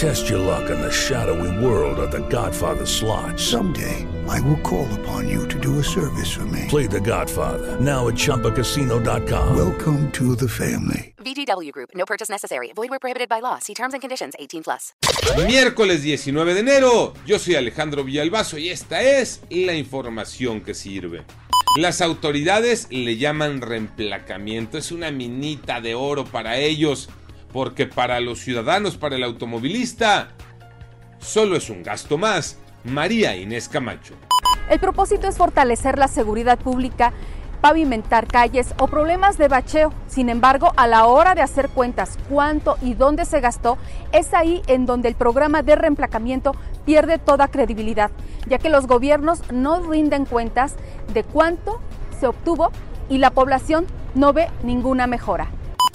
Test your luck in the shadowy world of The Godfather slot. Someday, I will call upon you to do a service for me. Play The Godfather now at ChumbaCasino.com. Welcome to the family. VGW Group. No purchase necessary. Void where prohibited by law. See terms and conditions. 18 plus. Miércoles 19 de enero. Yo soy Alejandro Villalbazo y esta es la información que sirve. Las autoridades le llaman reemplacamiento. Es una minita de oro para ellos. Porque para los ciudadanos, para el automovilista, solo es un gasto más. María Inés Camacho. El propósito es fortalecer la seguridad pública, pavimentar calles o problemas de bacheo. Sin embargo, a la hora de hacer cuentas cuánto y dónde se gastó, es ahí en donde el programa de reemplacamiento pierde toda credibilidad, ya que los gobiernos no rinden cuentas de cuánto se obtuvo y la población no ve ninguna mejora.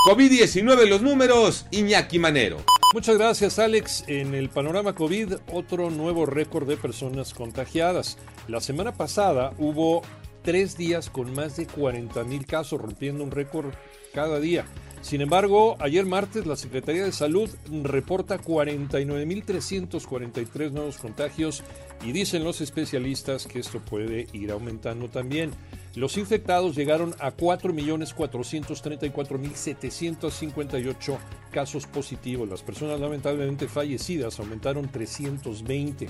COVID-19 los números, Iñaki Manero. Muchas gracias Alex. En el panorama COVID, otro nuevo récord de personas contagiadas. La semana pasada hubo tres días con más de 40 mil casos, rompiendo un récord cada día. Sin embargo, ayer martes la Secretaría de Salud reporta 49.343 nuevos contagios y dicen los especialistas que esto puede ir aumentando también. Los infectados llegaron a 4.434.758 casos positivos. Las personas lamentablemente fallecidas aumentaron 320.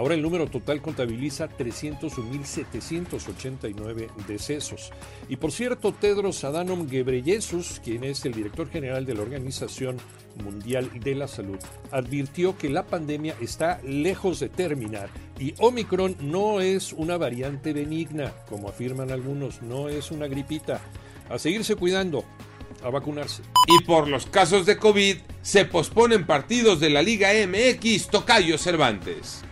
Ahora el número total contabiliza 301.789 decesos. Y por cierto, Tedros Adhanom Ghebreyesus, quien es el director general de la Organización Mundial de la Salud, advirtió que la pandemia está lejos de terminar y Omicron no es una variante benigna, como afirman algunos, no es una gripita. A seguirse cuidando, a vacunarse. Y por los casos de COVID, se posponen partidos de la Liga MX Tocayo Cervantes.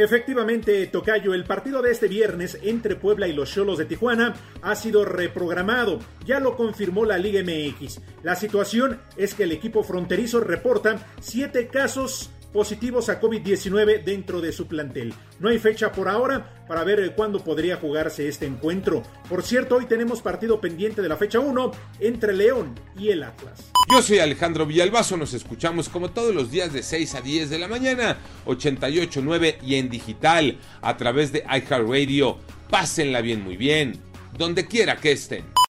Efectivamente, Tocayo, el partido de este viernes entre Puebla y los Cholos de Tijuana ha sido reprogramado. Ya lo confirmó la Liga MX. La situación es que el equipo fronterizo reporta siete casos positivos a COVID-19 dentro de su plantel. No hay fecha por ahora para ver eh, cuándo podría jugarse este encuentro. Por cierto, hoy tenemos partido pendiente de la fecha 1 entre León y el Atlas. Yo soy Alejandro Villalbazo, nos escuchamos como todos los días de 6 a 10 de la mañana, 88.9 y en digital a través de iHeartRadio. Pásenla bien, muy bien, donde quiera que estén.